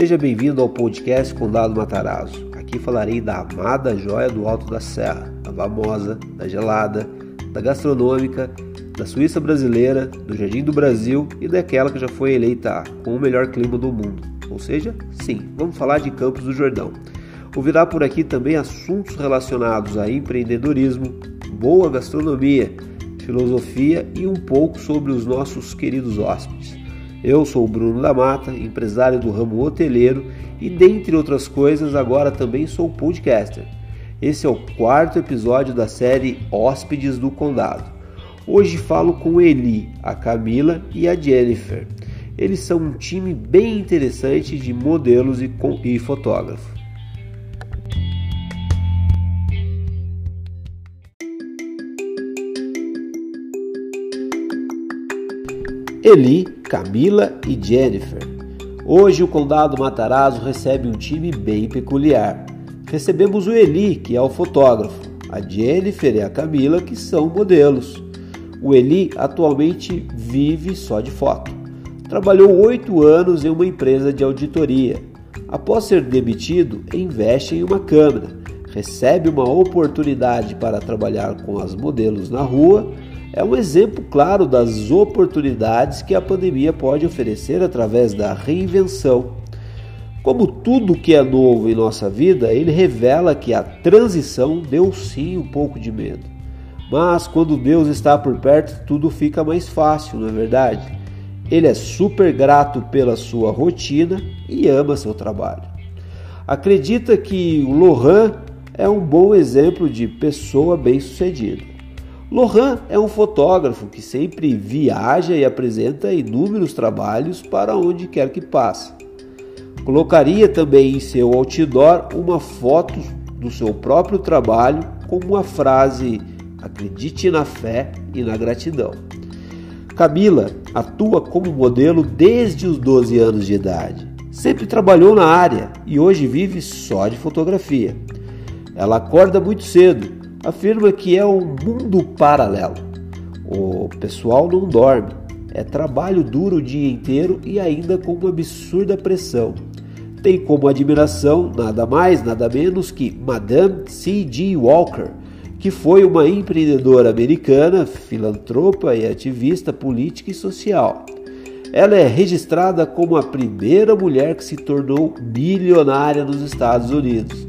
Seja bem-vindo ao podcast Condado Matarazzo. Aqui falarei da amada joia do Alto da Serra, da famosa, da gelada, da gastronômica, da Suíça brasileira, do Jardim do Brasil e daquela que já foi eleita com o melhor clima do mundo. Ou seja, sim, vamos falar de Campos do Jordão. Ouvirá por aqui também assuntos relacionados a empreendedorismo, boa gastronomia, filosofia e um pouco sobre os nossos queridos hóspedes. Eu sou o Bruno da Mata, empresário do ramo hoteleiro e, dentre outras coisas, agora também sou podcaster. Esse é o quarto episódio da série Hóspedes do Condado. Hoje falo com Eli, a Camila e a Jennifer. Eles são um time bem interessante de modelos e, e fotógrafos. Eli, Camila e Jennifer. Hoje o Condado Matarazzo recebe um time bem peculiar. Recebemos o Eli, que é o fotógrafo, a Jennifer e a Camila, que são modelos. O Eli atualmente vive só de foto. Trabalhou oito anos em uma empresa de auditoria. Após ser demitido, investe em uma câmera, recebe uma oportunidade para trabalhar com as modelos na rua é um exemplo claro das oportunidades que a pandemia pode oferecer através da reinvenção. Como tudo que é novo em nossa vida, ele revela que a transição deu sim um pouco de medo. Mas quando Deus está por perto, tudo fica mais fácil, não é verdade? Ele é super grato pela sua rotina e ama seu trabalho. Acredita que o Lohan é um bom exemplo de pessoa bem-sucedida. Lohan é um fotógrafo que sempre viaja e apresenta inúmeros trabalhos para onde quer que passe. Colocaria também em seu outdoor uma foto do seu próprio trabalho com uma frase: Acredite na fé e na gratidão. Camila atua como modelo desde os 12 anos de idade. Sempre trabalhou na área e hoje vive só de fotografia. Ela acorda muito cedo afirma que é um mundo paralelo. O pessoal não dorme, é trabalho duro o dia inteiro e ainda com uma absurda pressão. Tem como admiração nada mais, nada menos que Madame C.G. Walker, que foi uma empreendedora americana, filantropa e ativista política e social. Ela é registrada como a primeira mulher que se tornou milionária nos Estados Unidos.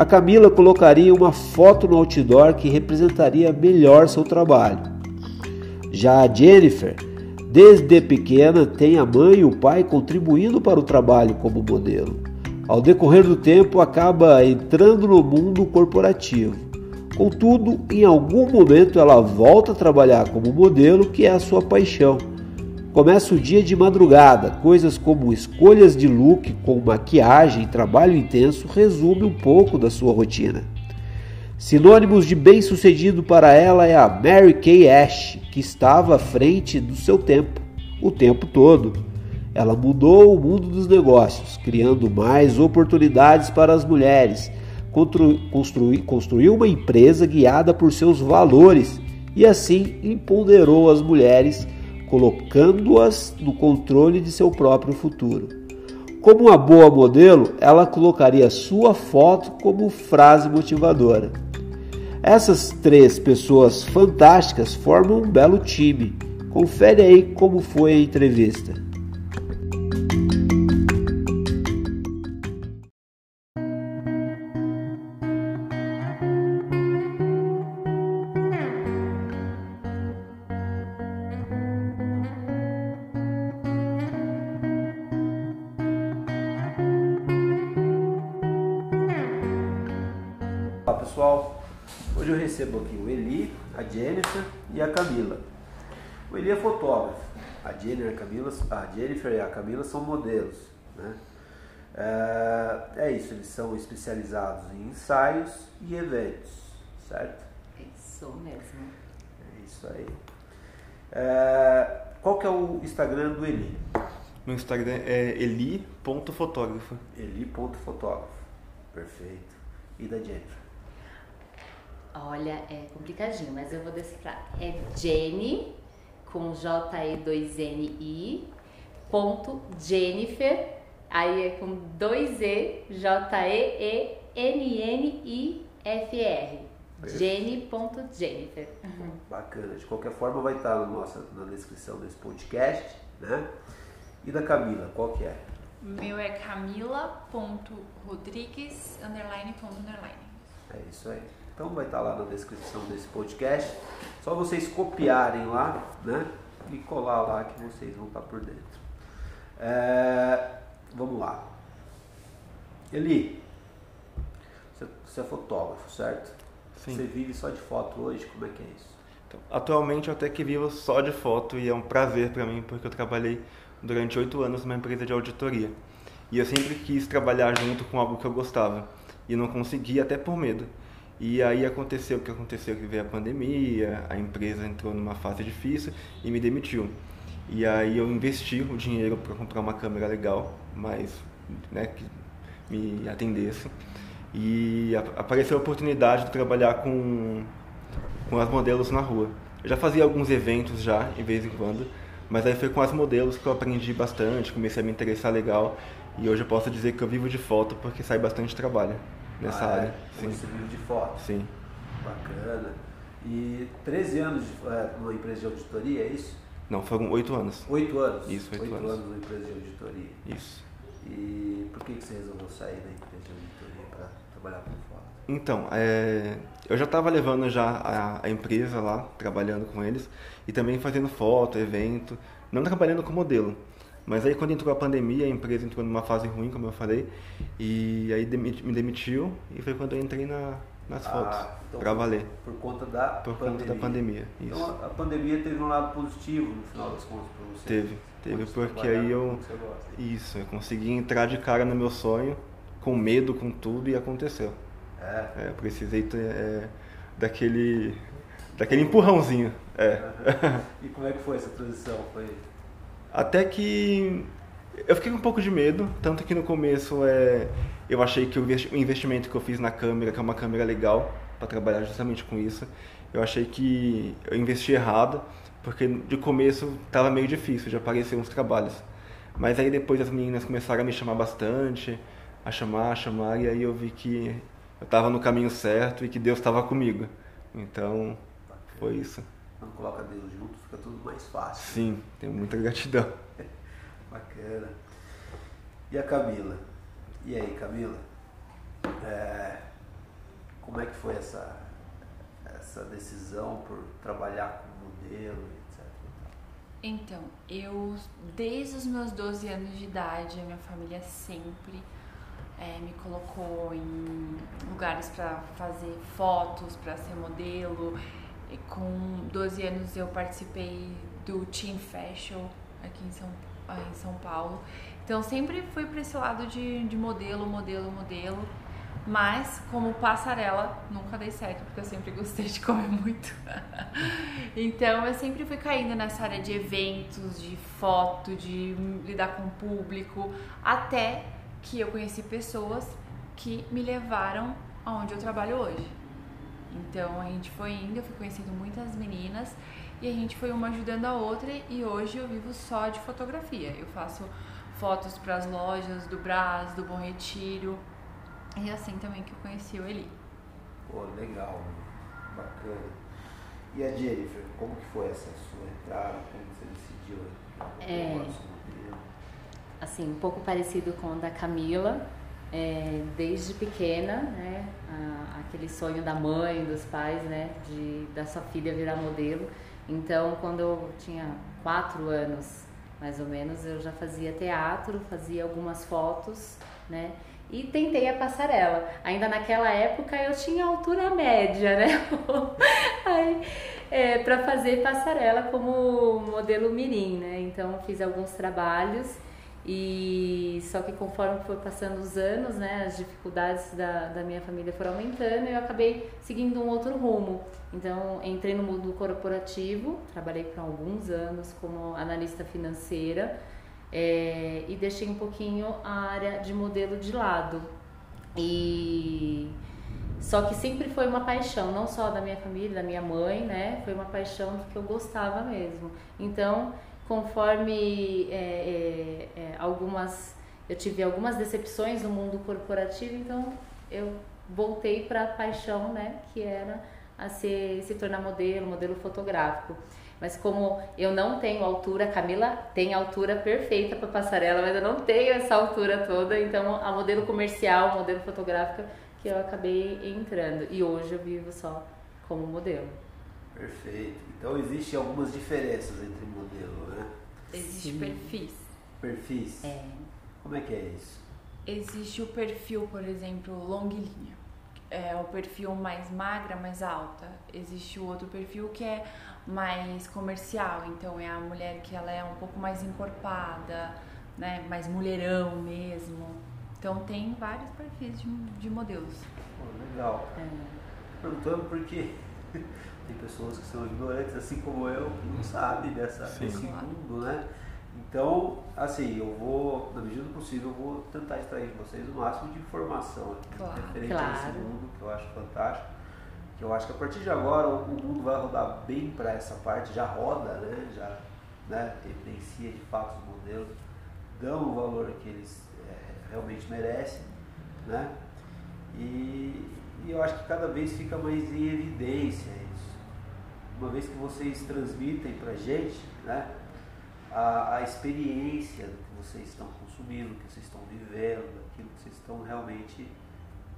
A Camila colocaria uma foto no outdoor que representaria melhor seu trabalho. Já a Jennifer, desde pequena, tem a mãe e o pai contribuindo para o trabalho como modelo. Ao decorrer do tempo, acaba entrando no mundo corporativo. Contudo, em algum momento ela volta a trabalhar como modelo, que é a sua paixão. Começa o dia de madrugada, coisas como escolhas de look com maquiagem e trabalho intenso resume um pouco da sua rotina. Sinônimos de bem-sucedido para ela é a Mary Kay Ash, que estava à frente do seu tempo, o tempo todo. Ela mudou o mundo dos negócios, criando mais oportunidades para as mulheres, construiu uma empresa guiada por seus valores e assim empoderou as mulheres colocando-as no controle de seu próprio futuro. Como uma boa modelo, ela colocaria sua foto como frase motivadora. Essas três pessoas fantásticas formam um belo time. Confere aí como foi a entrevista. Pessoal, hoje eu recebo aqui o Eli, a Jennifer e a Camila. O Eli é fotógrafo, a Jennifer, a, Camila, a Jennifer e a Camila são modelos. Né? É, é isso, eles são especializados em ensaios e eventos, certo? Isso mesmo. É isso aí. É, qual que é o Instagram do Eli? No Instagram é eli.fotógrafo. Eli.fotógrafo. Perfeito. E da Jennifer? Olha, é complicadinho, mas eu vou decifrar. É Jenny, com J-E-2-N-I, ponto Jennifer, Aí é com dois E, J-E-E-N-N-I-F-R. Jenny.jennifer. Bacana. De qualquer forma vai estar na, nossa, na descrição desse podcast, né? E da Camila, qual que é? Meu é camila.rodrigues, underline, ponto, underline. É isso aí. Então vai estar lá na descrição desse podcast. Só vocês copiarem lá, né? E colar lá que vocês vão estar por dentro. É, vamos lá. Eli, você, você é fotógrafo, certo? Sim. Você vive só de foto hoje? Como é que é isso? Então, atualmente eu até que vivo só de foto e é um prazer para mim porque eu trabalhei durante oito anos numa empresa de auditoria. E eu sempre quis trabalhar junto com algo que eu gostava e não conseguia até por medo. E aí aconteceu o que aconteceu, que veio a pandemia, a empresa entrou numa fase difícil e me demitiu. E aí eu investi o dinheiro para comprar uma câmera legal, mas né, que me atendesse. E apareceu a oportunidade de trabalhar com, com as modelos na rua. Eu já fazia alguns eventos já, de vez em quando, mas aí foi com as modelos que eu aprendi bastante, comecei a me interessar legal. E hoje eu posso dizer que eu vivo de foto porque sai bastante trabalho nessa ah, área. É? Sim. Vive de foto? Sim. Bacana. E 13 anos de, é, numa empresa de auditoria, é isso? Não, foram 8 anos. 8 anos? Isso, 8, 8 anos. anos numa empresa de auditoria. Isso. E por que, que você resolveu sair da empresa de auditoria para trabalhar com foto? Então, é, eu já estava levando já a, a, empresa lá, trabalhando com eles, e também fazendo foto, evento, não trabalhando com modelo. Mas aí quando entrou a pandemia, a empresa entrou numa fase ruim, como eu falei, e aí me demitiu, e foi quando eu entrei na, nas ah, fotos, então para valer. Por conta da por pandemia. conta da pandemia. Então a pandemia teve um lado positivo no final das contas para você? Teve, teve, porque aí eu... Isso, eu consegui entrar de cara no meu sonho, com medo, com tudo, e aconteceu. É. é eu precisei ter, é, daquele, daquele empurrãozinho. É. e como é que foi essa transição? Foi... Até que eu fiquei com um pouco de medo, tanto que no começo é, eu achei que o investimento que eu fiz na câmera, que é uma câmera legal para trabalhar justamente com isso, eu achei que eu investi errado, porque de começo estava meio difícil de aparecer uns trabalhos. Mas aí depois as meninas começaram a me chamar bastante, a chamar, a chamar, e aí eu vi que eu estava no caminho certo e que Deus estava comigo. Então, foi isso. Quando coloca Deus junto, fica tudo mais fácil. Sim, tenho muita gratidão. Bacana. E a Camila? E aí, Camila? É, como é que foi essa, essa decisão por trabalhar com modelo, etc? Então, eu, desde os meus 12 anos de idade, a minha família sempre é, me colocou em lugares para fazer fotos, para ser modelo. E com 12 anos eu participei do Team Fashion aqui em São, em São Paulo. Então sempre fui para esse lado de, de modelo, modelo, modelo. Mas como passarela nunca dei certo porque eu sempre gostei de comer muito. então eu sempre fui caindo nessa área de eventos, de foto, de lidar com o público, até que eu conheci pessoas que me levaram aonde eu trabalho hoje. Então a gente foi indo, eu fui conhecendo muitas meninas e a gente foi uma ajudando a outra e hoje eu vivo só de fotografia. Eu faço fotos para as lojas do Brás, do Bom Retiro e assim também que eu conheci o Eli. Pô, legal, bacana. E a Jennifer, como que foi essa sua entrada? Como você decidiu? É, assim, um pouco parecido com o da Camila, é, desde pequena, né, a, aquele sonho da mãe, dos pais, né, de da sua filha virar modelo. Então, quando eu tinha quatro anos, mais ou menos, eu já fazia teatro, fazia algumas fotos, né, e tentei a passarela. Ainda naquela época eu tinha altura média, né, é, para fazer passarela como modelo mirim, né. Então, fiz alguns trabalhos e só que conforme foi passando os anos, né, as dificuldades da, da minha família foram aumentando e eu acabei seguindo um outro rumo. Então, entrei no mundo corporativo, trabalhei por alguns anos como analista financeira é, e deixei um pouquinho a área de modelo de lado. E só que sempre foi uma paixão, não só da minha família, da minha mãe, né? Foi uma paixão que eu gostava mesmo. Então, conforme é, é, é, algumas eu tive algumas decepções no mundo corporativo, então eu voltei para a paixão, né, que era a ser, se tornar modelo, modelo fotográfico. Mas como eu não tenho altura, Camila tem altura perfeita para passarela, mas eu não tenho essa altura toda, então a modelo comercial, modelo fotográfica que eu acabei entrando. E hoje eu vivo só como modelo. Perfeito. Então existem algumas diferenças entre modelo, né? Existe perfis. Perfis? É. Como é que é isso? Existe o perfil, por exemplo, longilínea. É o perfil mais magra, mais alta. Existe o outro perfil que é mais comercial, então é a mulher que ela é um pouco mais encorpada, né, mais mulherão mesmo. Então tem vários perfis de, de modelos. Oh, legal. É. Perguntando porque tem pessoas que são ignorantes, assim como eu, que não sabem dessa, desse mundo, né? Então, assim, eu vou, na medida do possível, eu vou tentar extrair de vocês o máximo de informação claro, referente claro. a esse mundo, que eu acho fantástico. Que eu acho que a partir de agora o mundo vai rodar bem para essa parte, já roda, né? Já né, evidencia de fato os modelos, dão o valor que eles é, realmente merecem, né? E, e eu acho que cada vez fica mais em evidência. Uma vez que vocês transmitem para gente, né? a, a experiência que vocês estão consumindo, que vocês estão vivendo, aquilo que vocês estão realmente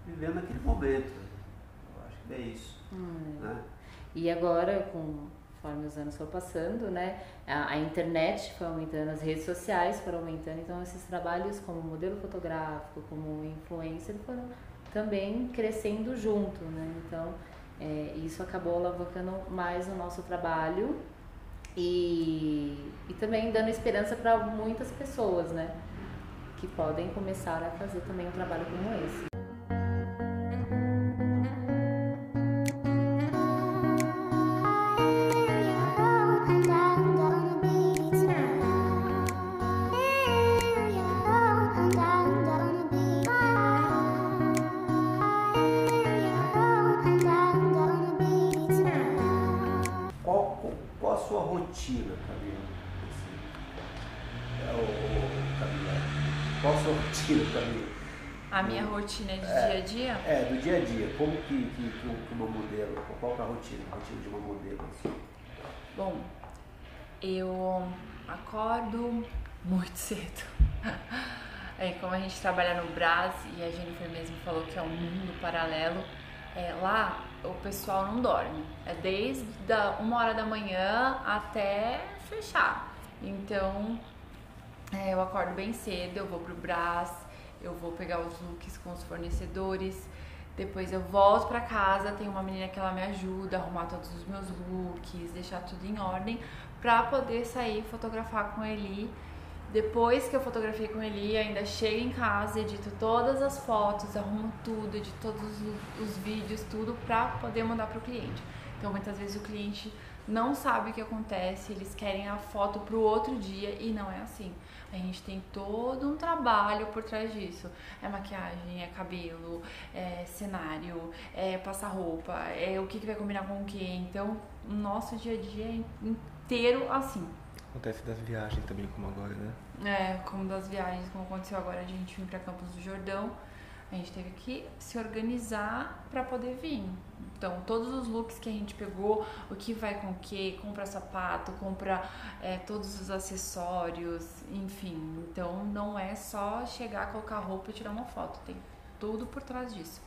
vivendo naquele momento. Eu acho que é isso. Hum. Né? E agora, conforme os anos foram passando, né, a, a, internet foi aumentando, as redes sociais foram aumentando, então esses trabalhos como modelo fotográfico, como influencer, foram também crescendo junto, né? Então, é, isso acabou alavancando mais o nosso trabalho e, e também dando esperança para muitas pessoas, né? Que podem começar a fazer também um trabalho como esse. A minha rotina de é, dia a dia? É, do dia a dia. Como que, que, que uma modelo, qual é a rotina, a rotina de uma modelo? Assim? Bom, eu acordo muito cedo. É, como a gente trabalha no Brás e a Jennifer mesmo falou que é um mundo paralelo, é, lá o pessoal não dorme. É desde da uma hora da manhã até fechar. Então é, eu acordo bem cedo, eu vou pro Brás, eu vou pegar os looks com os fornecedores, depois eu volto para casa, tem uma menina que ela me ajuda a arrumar todos os meus looks, deixar tudo em ordem, pra poder sair fotografar com ele. Depois que eu fotografei com ele, ainda chego em casa, edito todas as fotos, arrumo tudo, edito todos os, os vídeos, tudo pra poder mandar pro cliente. Então muitas vezes o cliente não sabe o que acontece, eles querem a foto pro outro dia e não é assim. A gente tem todo um trabalho por trás disso. É maquiagem, é cabelo, é cenário, é passar roupa, é o que, que vai combinar com o que. Então, o nosso dia a dia é inteiro assim. Acontece das viagens também, como agora, né? É, como das viagens, como aconteceu agora, a gente vir para Campos do Jordão. A gente teve que se organizar para poder vir. Então, todos os looks que a gente pegou, o que vai com o que, compra sapato, compra é, todos os acessórios, enfim. Então, não é só chegar, colocar roupa e tirar uma foto. Tem tudo por trás disso.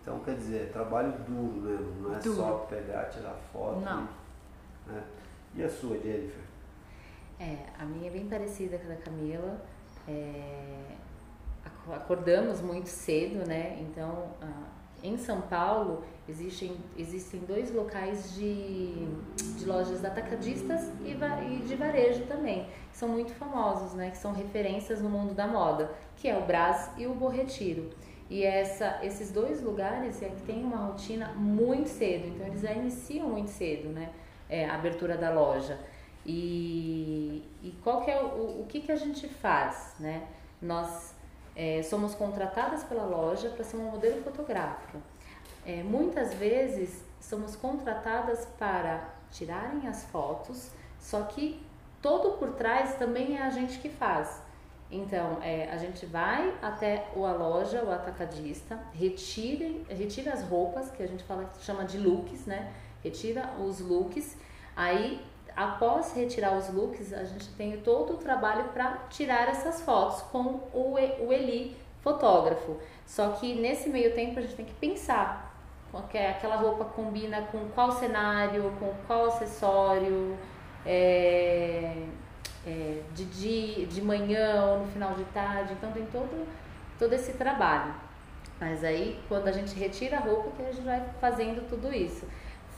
Então, quer dizer, é trabalho duro mesmo, não é duro. só pegar, tirar foto. Não. Né? E a sua, Jennifer? É, a minha é bem parecida com a da Camila. É, acordamos muito cedo, né? Então, em São Paulo existem, existem dois locais de, de lojas atacadistas e, e de varejo também, que são muito famosos, né? Que são referências no mundo da moda, que é o Brás e o Borretiro. E essa, esses dois lugares é que tem uma rotina muito cedo, então eles já iniciam muito cedo, né? É, a abertura da loja. E, e qual que é o, o que, que a gente faz, né? Nós é, somos contratadas pela loja para ser uma modelo fotográfica. É, muitas vezes somos contratadas para tirarem as fotos, só que todo por trás também é a gente que faz. Então, é, a gente vai até a loja, o atacadista, retira, retira as roupas, que a gente fala, chama de looks, né? Retira os looks, aí após retirar os looks, a gente tem todo o trabalho para tirar essas fotos com o, o Eli, fotógrafo. Só que nesse meio tempo a gente tem que pensar que aquela roupa combina com qual cenário, com qual acessório, é, é, de, de, manhã ou no final de tarde. Então tem todo, todo esse trabalho. Mas aí, quando a gente retira a roupa, que a gente vai fazendo tudo isso.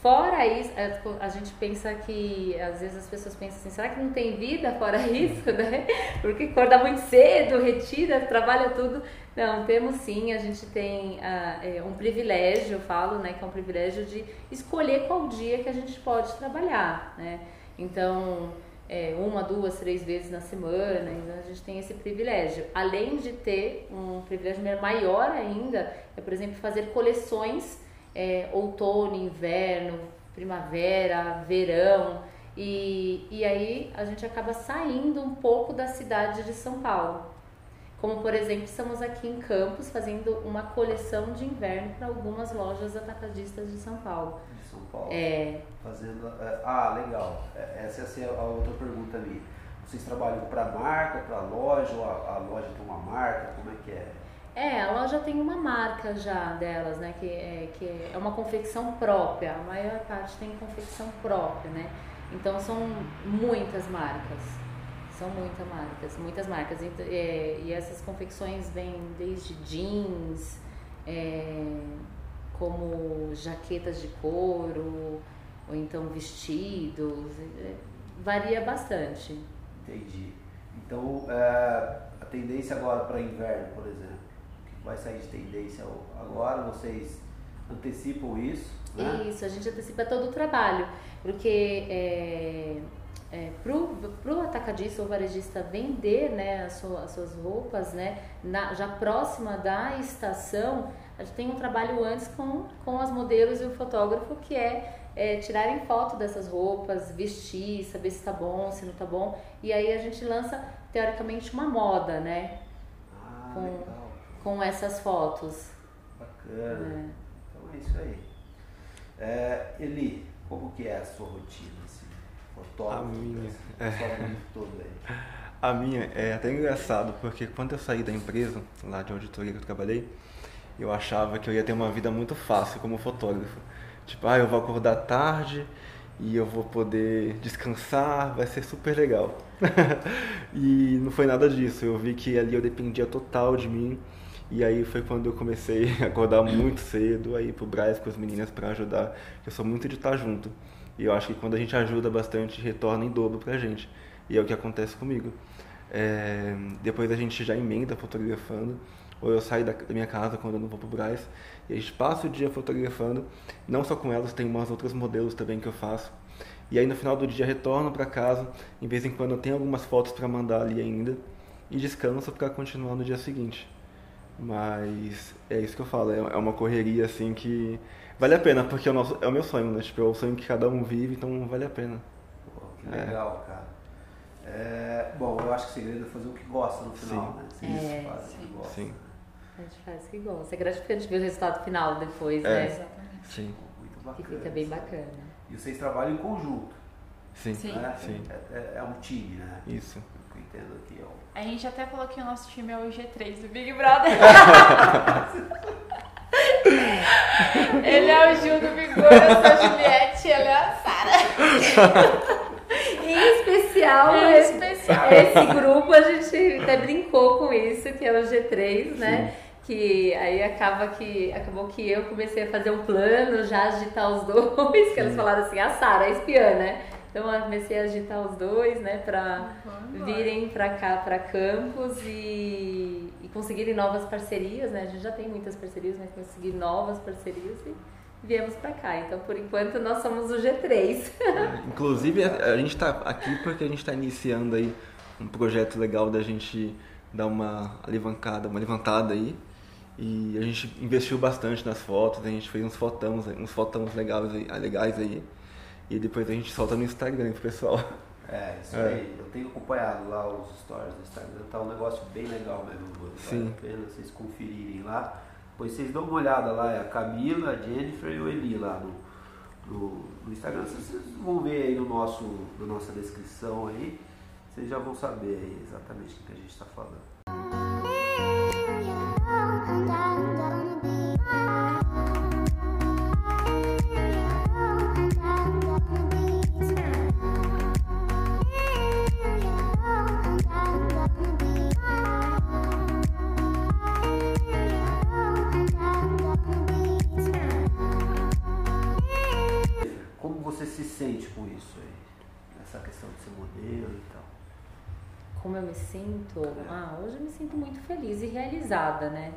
Fora isso, é, a gente pensa que, às vezes as pessoas pensam assim, será que não tem vida fora isso, né? Porque acorda muito cedo, retira, trabalha tudo. Não, temos sim, a gente tem uh, um privilégio, eu falo, né, que é um privilégio de escolher qual dia que a gente pode trabalhar, né? Então, é, uma, duas, três vezes na semana, então a gente tem esse privilégio. Além de ter um privilégio maior ainda, é, por exemplo, fazer coleções é, outono, inverno, primavera, verão. E, e aí a gente acaba saindo um pouco da cidade de São Paulo. Como, por exemplo, estamos aqui em Campos fazendo uma coleção de inverno para algumas lojas atacadistas de São Paulo. De São Paulo. É. Fazendo. É, ah, legal. É, essa é a outra pergunta ali. Vocês trabalham para marca, para loja, ou a, a loja tem uma marca? Como é que é? É, a loja tem uma marca já delas, né? Que é, que é uma confecção própria. A maior parte tem confecção própria, né? Então são muitas marcas. São muitas marcas, muitas marcas. E, é, e essas confecções vêm desde jeans, é, como jaquetas de couro, ou então vestidos. É, varia bastante. Entendi. Então, é, a tendência agora para inverno, por exemplo, vai sair de tendência agora, vocês antecipam isso? Né? Isso, a gente antecipa todo o trabalho, porque é, é, para o atacadista ou varejista vender né, as, suas, as suas roupas, né, na, já próxima da estação, a gente tem um trabalho antes com, com as modelos e o fotógrafo, que é, é tirarem foto dessas roupas, vestir, saber se está bom, se não está bom, e aí a gente lança, teoricamente, uma moda, né? Ah, com, legal com essas fotos. Bacana. É. Então é isso aí. É, Eli, como que é a sua rotina? Assim, fotógrafo, a minha, é. todo aí. A minha é até engraçado, porque quando eu saí da empresa, lá de auditoria que eu trabalhei, eu achava que eu ia ter uma vida muito fácil como fotógrafo. Tipo, ah, eu vou acordar tarde e eu vou poder descansar, vai ser super legal. e não foi nada disso. Eu vi que ali eu dependia total de mim e aí foi quando eu comecei a acordar muito cedo, aí pro Braz com as meninas para ajudar. Eu sou muito de estar junto. E eu acho que quando a gente ajuda bastante, retorna em dobro pra gente. E é o que acontece comigo. É, depois a gente já emenda fotografando, ou eu saio da, minha casa quando eu não vou pro Braz, e a gente passa o dia fotografando, não só com elas, tem umas outras modelos também que eu faço. E aí no final do dia retorno para casa, em vez em quando eu tenho algumas fotos para mandar ali ainda, e descanso para continuar no dia seguinte. Mas é isso que eu falo, é, é uma correria assim que vale a pena, porque é o, nosso, é o meu sonho, né? Tipo, é o sonho que cada um vive, então vale a pena. Pô, que legal, é. cara. É, bom, eu acho que o segredo é fazer o que gosta no final, sim. né? Sim, é, faz sim. o que gosta. Sim. A gente faz o que gosta. É gratificante ver o resultado final depois, é. né? Exatamente. Sim. Muito bacana. Que fica bem bacana. E vocês trabalham em conjunto. Sim. Sim. Né? sim. É, é, é, um time, né? Isso. A gente até falou que o nosso time é o G3 do Big Brother. ele é o Gil do Vigor, eu sou a Juliette, ele é a Sara. em especial, em esse, especial. esse grupo, a gente até brincou com isso, que é o G3, né? que aí acaba que acabou que eu comecei a fazer um plano, já agitar os dois, que eles falaram assim, a Sara, a espiã, né? Então eu comecei a agitar os dois, né, para uhum, virem para cá, para Campos e, e conseguirem novas parcerias, né? A gente já tem muitas parcerias, mas conseguir novas parcerias e viemos para cá. Então, por enquanto, nós somos o G3. É, inclusive, a, a gente está aqui porque a gente está iniciando aí um projeto legal da gente dar uma alavancada, uma levantada aí. E a gente investiu bastante nas fotos, a gente fez uns fotões, uns fotões legais aí, legais aí. E depois a gente solta no Instagram pro pessoal. É, isso é. aí. Eu tenho acompanhado lá os stories do Instagram, tá um negócio bem legal mesmo. Vale Sim. a pena vocês conferirem lá. Depois vocês dão uma olhada lá, é a Camila, a Jennifer e o Eli lá no, no, no Instagram. Vocês vão ver aí no nosso, na nossa descrição aí. Vocês já vão saber aí exatamente o que a gente está falando. Sinto, ah, hoje eu me sinto muito feliz e realizada, né?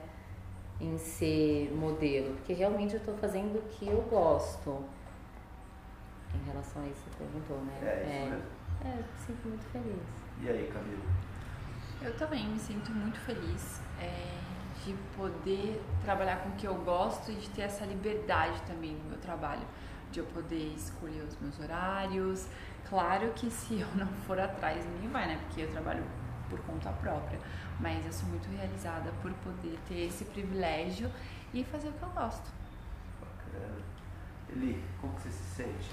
Em ser modelo, porque realmente eu estou fazendo o que eu gosto. Em relação a isso, você perguntou, né? É, isso é, mesmo. É, eu me sinto muito feliz. E aí, Camila? Eu também me sinto muito feliz é, de poder trabalhar com o que eu gosto e de ter essa liberdade também no meu trabalho, de eu poder escolher os meus horários. Claro que se eu não for atrás, ninguém vai, né? Porque eu trabalho por conta própria. Mas eu sou muito realizada por poder ter esse privilégio e fazer o que eu gosto. Bacana. Eli, como você se sente?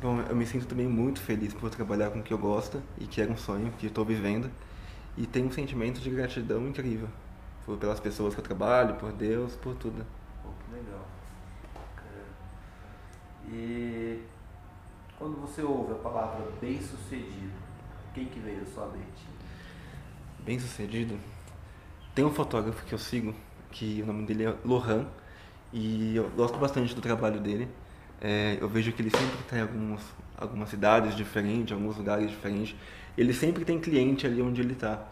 Bom, eu me sinto também muito feliz por trabalhar com o que eu gosto e que era um sonho que estou vivendo. E tenho um sentimento de gratidão incrível por, pelas pessoas que eu trabalho, por Deus, por tudo. Pô, que legal. Bacana. E quando você ouve a palavra bem-sucedido, quem que veio à sua mente? bem sucedido. Tem um fotógrafo que eu sigo, que o nome dele é Lohan, e eu gosto bastante do trabalho dele. É, eu vejo que ele sempre está em algumas, algumas cidades diferentes, alguns lugares diferentes. Ele sempre tem cliente ali onde ele está.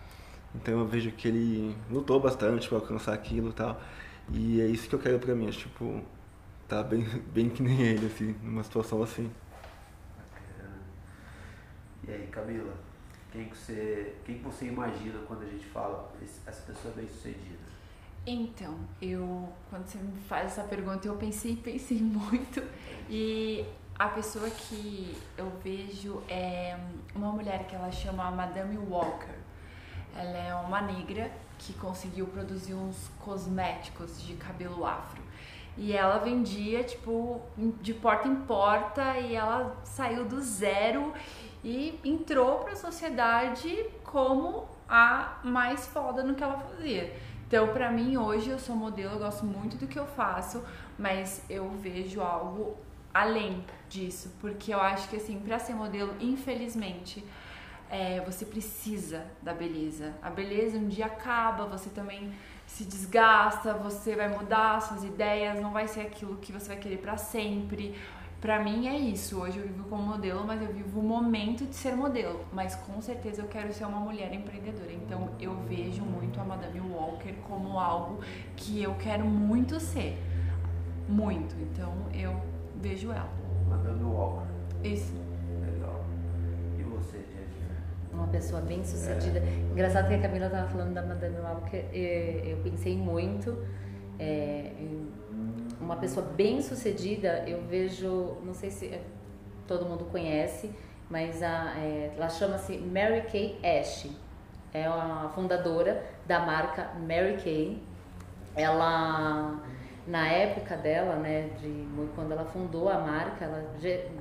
Então eu vejo que ele lutou bastante para alcançar aquilo e tal. E é isso que eu quero para mim, é, tipo, tá bem, bem que nem ele, assim, numa situação assim. E aí, Camila? Quem que você, quem que você imagina quando a gente fala essa pessoa é bem sucedida? Então, eu quando você me faz essa pergunta, eu pensei, pensei muito e a pessoa que eu vejo é uma mulher que ela chama Madame Walker. Ela é uma negra que conseguiu produzir uns cosméticos de cabelo afro. E ela vendia, tipo, de porta em porta e ela saiu do zero e entrou para a sociedade como a mais foda no que ela fazia. Então, para mim, hoje eu sou modelo, eu gosto muito do que eu faço, mas eu vejo algo além disso, porque eu acho que, assim, para ser modelo, infelizmente, é, você precisa da beleza. A beleza um dia acaba, você também se desgasta, você vai mudar suas ideias, não vai ser aquilo que você vai querer para sempre. Pra mim é isso. Hoje eu vivo como modelo, mas eu vivo o momento de ser modelo. Mas com certeza eu quero ser uma mulher empreendedora. Então eu vejo muito a Madame Walker como algo que eu quero muito ser. Muito. Então eu vejo ela. Madame Walker. Isso. Uma pessoa bem sucedida. É. Engraçado que a Camila tava falando da Madame Walker. Eu pensei muito. É, uma pessoa bem sucedida, eu vejo, não sei se todo mundo conhece, mas a, é, ela chama-se Mary Kay Ash. É a fundadora da marca Mary Kay. Ela na época dela, né, de quando ela fundou a marca, ela,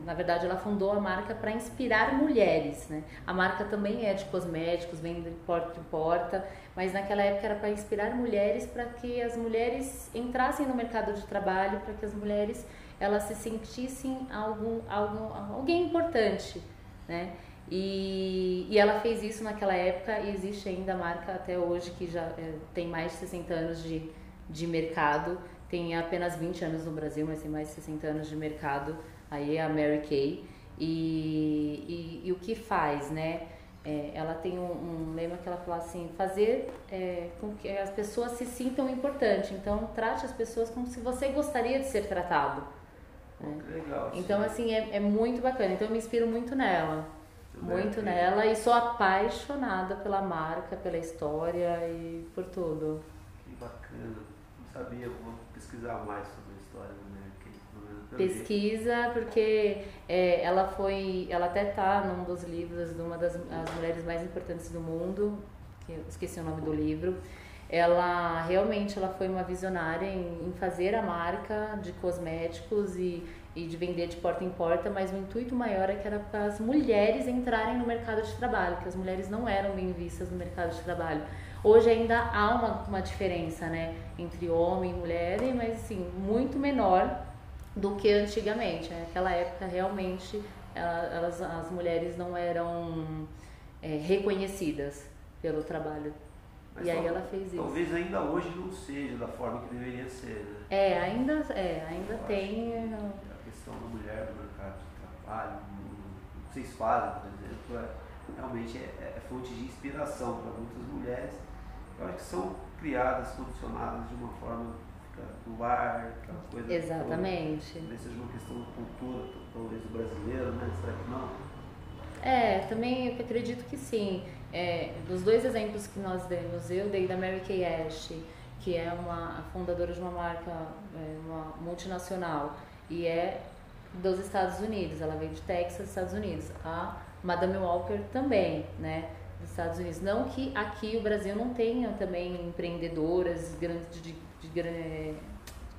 na verdade ela fundou a marca para inspirar mulheres, né? A marca também é de cosméticos, vem de porta em porta, mas naquela época era para inspirar mulheres para que as mulheres entrassem no mercado de trabalho, para que as mulheres elas se sentissem algum, algum alguém importante, né? E, e ela fez isso naquela época e existe ainda a marca até hoje que já é, tem mais de 60 anos de, de mercado tem apenas 20 anos no Brasil, mas tem mais de 60 anos de mercado, aí é a Mary Kay. E, e, e o que faz, né? É, ela tem um, um, lema que ela fala assim, fazer é, com que as pessoas se sintam importantes. Então, trate as pessoas como se você gostaria de ser tratado. Né? Legal, então, sim. assim, é, é, muito bacana. Então, eu me inspiro muito nela. Muito nela e sou apaixonada pela marca, pela história e por tudo. Que bacana. Não sabia, vou pesquisar mais sobre a história do Kay. pesquisa porque é, ela foi, ela até tá num dos livros de uma das as mulheres mais importantes do mundo, que eu esqueci o nome do livro. Ela realmente ela foi uma visionária em, em fazer a marca de cosméticos e, e de vender de porta em porta, mas o intuito maior é que era para as mulheres entrarem no mercado de trabalho, que as mulheres não eram bem vistas no mercado de trabalho. Hoje ainda há uma, uma diferença, né, entre homem e mulher, mas assim, muito menor do que antigamente. Naquela época, realmente, elas, as mulheres não eram é, reconhecidas pelo trabalho. Mas e aí ela fez isso. Talvez ainda hoje não seja da forma que deveria ser, né? É, ainda, é, ainda tem. Questão da mulher no mercado de trabalho, o que vocês fazem, por exemplo, é, realmente é, é fonte de inspiração para muitas mulheres. Eu acho que são criadas, condicionadas de uma forma do ar, aquela coisa. Exatamente. Talvez seja uma questão de cultura, talvez do brasileiro, né? Será que não? É, também eu acredito que sim. É, dos dois exemplos que nós demos, eu dei da Mary Kay Ash, que é uma fundadora de uma marca, é, uma multinacional, e é dos Estados Unidos, ela veio de Texas, Estados Unidos. A Madame Walker também, né? Dos Estados Unidos. Não que aqui o Brasil não tenha também empreendedoras grandes de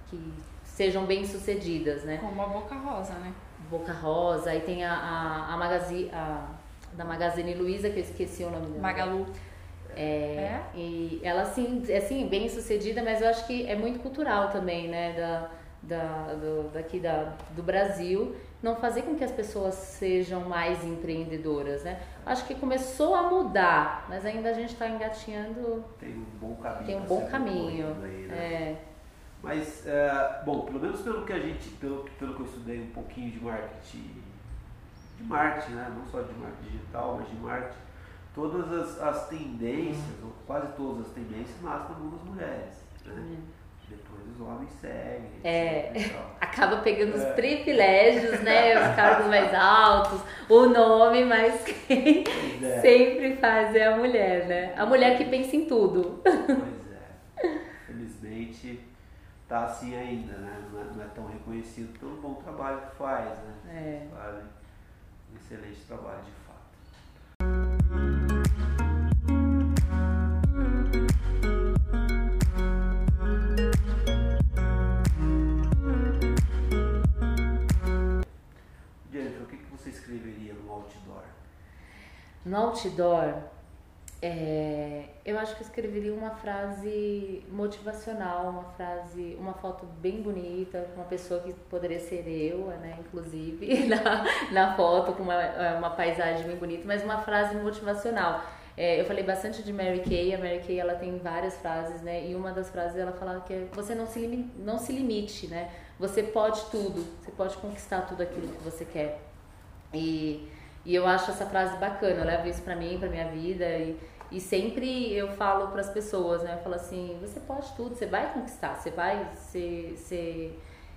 que sejam bem sucedidas, né? Como a Boca Rosa, né? Boca Rosa, aí tem a, a, a, Magazine, a da Magazine Luiza, que eu esqueci o nome dela. Magalu. É, é? E ela, assim, é assim, bem sucedida, mas eu acho que é muito cultural também, né? Da, da, do, daqui da, do Brasil, não fazer com que as pessoas sejam mais empreendedoras, né? Acho que começou a mudar, mas ainda a gente está engatinhando. Tem um bom caminho. Tem um bom caminho. Aí, né? é. Mas, é, bom, pelo menos pelo que a gente, pelo, pelo que eu estudei um pouquinho de marketing, de marketing, né? Não só de marketing digital, mas de marketing, todas as, as tendências, ou quase todas as tendências, nascem na mão das mulheres. Né? É. Depois os homens seguem. É, acaba pegando é. os privilégios, né? Os cargos mais altos, o nome, mas quem é. sempre faz é a mulher, né? A mulher que pensa em tudo. Pois é. Felizmente tá assim ainda, né? Não é, não é tão reconhecido pelo bom trabalho que faz, né? É. Um excelente trabalho de No outdoor, é, eu acho que eu escreveria uma frase motivacional, uma frase, uma foto bem bonita, uma pessoa que poderia ser eu, né, inclusive, na, na foto, com uma, uma paisagem bem bonita, mas uma frase motivacional. É, eu falei bastante de Mary Kay, a Mary Kay ela tem várias frases, né? E uma das frases ela fala que é, você não se, não se limite, né? Você pode tudo, você pode conquistar tudo aquilo que você quer. E e eu acho essa frase bacana, eu levo isso pra mim, pra minha vida. E, e sempre eu falo para as pessoas, né? Eu falo assim, você pode tudo, você vai conquistar, você vai, você, você,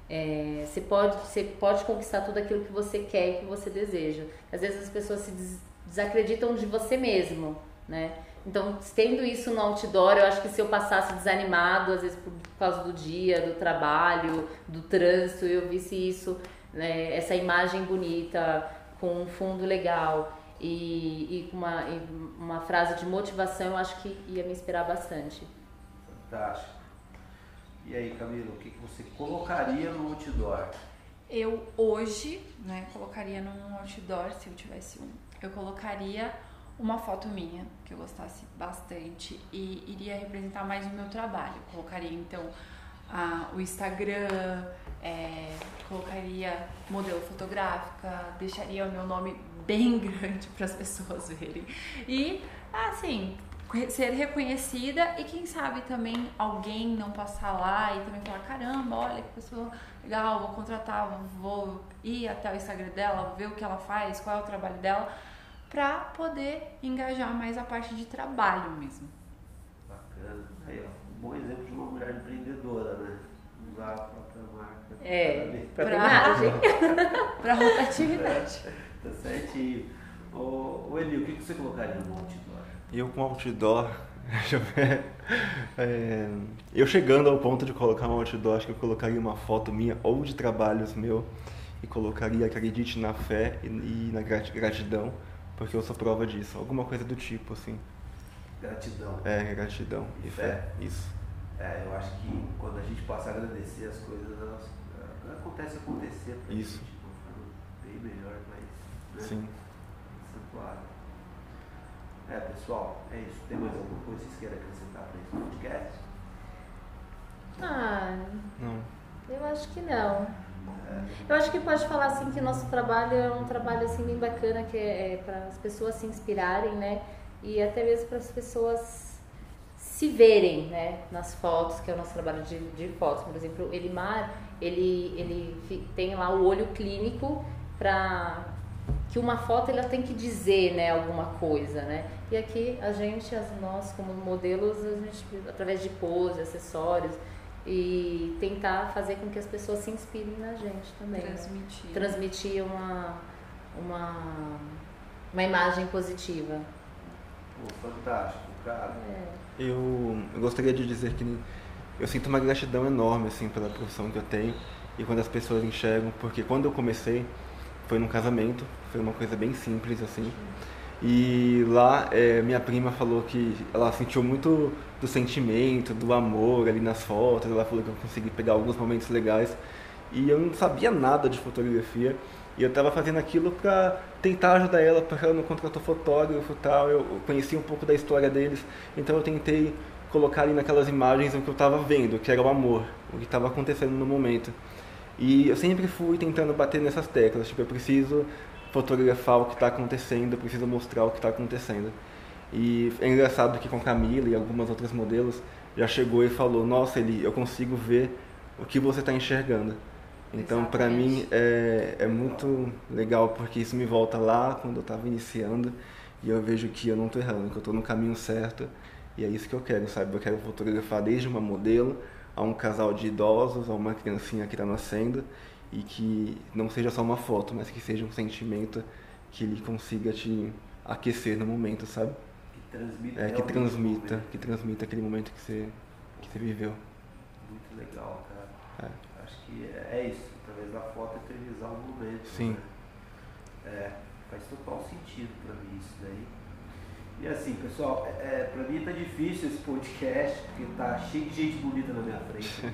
é, você, pode, você pode conquistar tudo aquilo que você quer e que você deseja. Às vezes as pessoas se des desacreditam de você mesmo, né? Então, tendo isso no outdoor, eu acho que se eu passasse desanimado, às vezes por causa do dia, do trabalho, do trânsito, eu visse isso, né, essa imagem bonita, com um fundo legal e, e com uma, uma frase de motivação, eu acho que ia me inspirar bastante. Fantástico. E aí, Camila, o que, que você colocaria no outdoor? Eu hoje, né, colocaria num outdoor, se eu tivesse um, eu colocaria uma foto minha, que eu gostasse bastante, e iria representar mais o meu trabalho. Colocaria então a, o Instagram, é, colocaria modelo fotográfica, deixaria o meu nome bem grande para as pessoas verem. E, assim, ser reconhecida e quem sabe também alguém não passar lá e também falar, caramba, olha que pessoa legal, vou contratar, vou ir até o Instagram dela, ver o que ela faz, qual é o trabalho dela, para poder engajar mais a parte de trabalho mesmo. Bacana. Aí, ó, um bom exemplo de uma mulher empreendedora, né? Usar. É, para imagem. para rotatividade. Tá certinho. O, o Eli, o que, que você colocaria no outdoor? Eu com outdoor, Deixa eu ver. É, eu chegando ao ponto de colocar um outdoor, acho que eu colocaria uma foto minha ou de trabalhos meu e colocaria acredite na fé e, e na gratidão, porque eu sou prova disso. Alguma coisa do tipo, assim. Gratidão. É, gratidão e, fé. fé. Isso. É, eu acho que quando a gente passa a agradecer as coisas, elas, elas acontecem acontecer pra Isso. gente de uma forma bem melhor, mas. Né? Sim. Acentuado. É, pessoal, é isso. Tem mais alguma coisa que vocês querem acrescentar para esse podcast? Ah, não. Eu acho que não. Eu acho que pode falar assim que nosso trabalho é um trabalho assim bem bacana que é, é para as pessoas se inspirarem, né? E até mesmo para as pessoas se verem, né? Nas fotos, que é o nosso trabalho de, de fotos. Por exemplo, o Elimar, ele ele tem lá o olho clínico para que uma foto ela tem que dizer, né, alguma coisa, né? E aqui a gente, as nós como modelos, a gente através de pose, acessórios, e tentar fazer com que as pessoas se inspirem na gente também. Transmitir. Né? Transmitir uma, uma, uma imagem positiva. Pô, fantástico, cara. É. Eu, eu gostaria de dizer que eu sinto uma gratidão enorme assim pela profissão que eu tenho e quando as pessoas enxergam, porque quando eu comecei foi num casamento, foi uma coisa bem simples assim. E lá é, minha prima falou que ela sentiu muito do sentimento, do amor ali nas fotos. Ela falou que eu consegui pegar alguns momentos legais. E eu não sabia nada de fotografia. E eu estava fazendo aquilo para tentar ajudar ela, porque ela não contratou fotógrafo e tal. Eu conhecia um pouco da história deles. Então eu tentei colocar ali naquelas imagens o que eu estava vendo, que era o amor, o que estava acontecendo no momento. E eu sempre fui tentando bater nessas teclas. Tipo, eu preciso fotografar o que está acontecendo, precisa mostrar o que está acontecendo. E é engraçado que com Camila e algumas outras modelos já chegou e falou: Nossa, Eli, eu consigo ver o que você está enxergando. Então, para mim, é, é muito legal porque isso me volta lá quando eu estava iniciando e eu vejo que eu não estou errando, que eu estou no caminho certo. E é isso que eu quero, sabe? Eu quero fotografar desde uma modelo a um casal de idosos, a uma criancinha que está nascendo e que não seja só uma foto, mas que seja um sentimento que ele consiga te aquecer no momento, sabe? Que transmita. É, que transmita, que transmita aquele momento que você, que você viveu. Muito legal, cara. É. Acho que é, é isso, através da foto eternizar o momento. Sim. Né? É, faz total sentido para mim isso daí. E assim, pessoal, é, é para mim tá difícil esse podcast, porque tá cheio de gente bonita na minha frente. e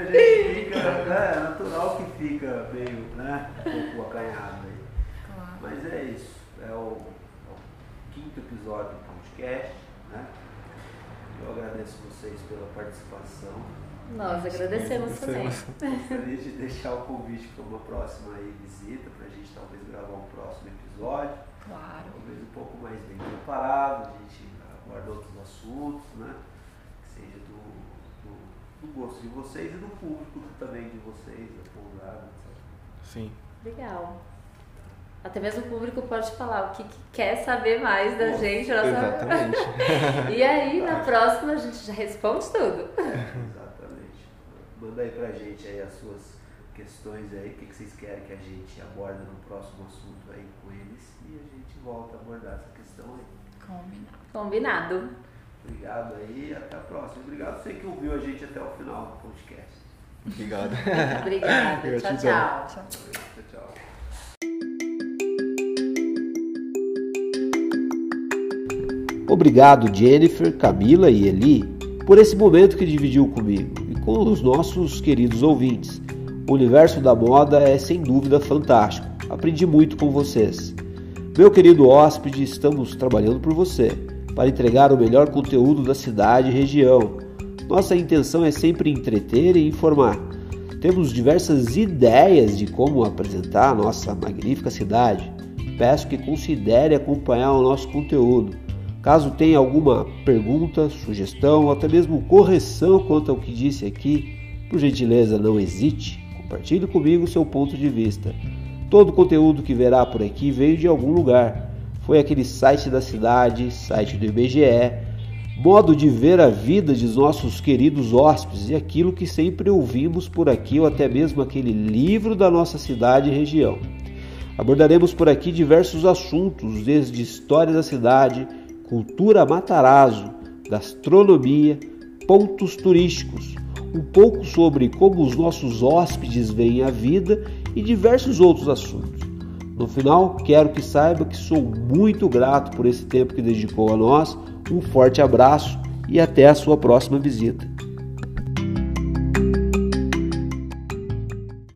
a gente fica, né, é natural que fica meio, né, um pouco acanhado aí. Claro. Mas é isso, é o, é o quinto episódio do podcast, né? Eu agradeço vocês pela participação. Nós agradecemos também. Gostaria de deixar o convite para uma próxima aí, visita, para a gente talvez gravar um próximo episódio. Claro. Talvez um pouco mais bem preparado, a gente aborda outros assuntos, né? Que seja do, do, do gosto de vocês e do público também de vocês, da pousada, etc. Sim. Legal. Até mesmo o público pode falar o que, que quer saber mais da gente. Nossa... Exatamente. e aí, na próxima, a gente já responde tudo. Exatamente. Manda aí pra gente aí as suas questões aí, o que, que vocês querem que a gente aborde no próximo assunto aí com eles e a gente volta a abordar essa questão aí. Combinado. Combinado. Obrigado aí, até a próxima. Obrigado a você que ouviu a gente até o final do podcast. Obrigado. Obrigada. tchau, tchau. Tchau, tchau. Obrigado, Jennifer, Camila e Eli, por esse momento que dividiu comigo e com os nossos queridos ouvintes. O universo da moda é sem dúvida fantástico. Aprendi muito com vocês. Meu querido hóspede, estamos trabalhando por você para entregar o melhor conteúdo da cidade e região. Nossa intenção é sempre entreter e informar. Temos diversas ideias de como apresentar a nossa magnífica cidade. Peço que considere acompanhar o nosso conteúdo. Caso tenha alguma pergunta, sugestão ou até mesmo correção quanto ao que disse aqui, por gentileza não hesite, compartilhe comigo seu ponto de vista. Todo o conteúdo que verá por aqui veio de algum lugar. Foi aquele site da cidade, site do IBGE, modo de ver a vida de nossos queridos hóspedes e aquilo que sempre ouvimos por aqui, ou até mesmo aquele livro da nossa cidade e região. Abordaremos por aqui diversos assuntos, desde história da cidade, cultura Matarazzo, gastronomia, pontos turísticos, um pouco sobre como os nossos hóspedes veem a vida e diversos outros assuntos. No final, quero que saiba que sou muito grato por esse tempo que dedicou a nós. Um forte abraço e até a sua próxima visita.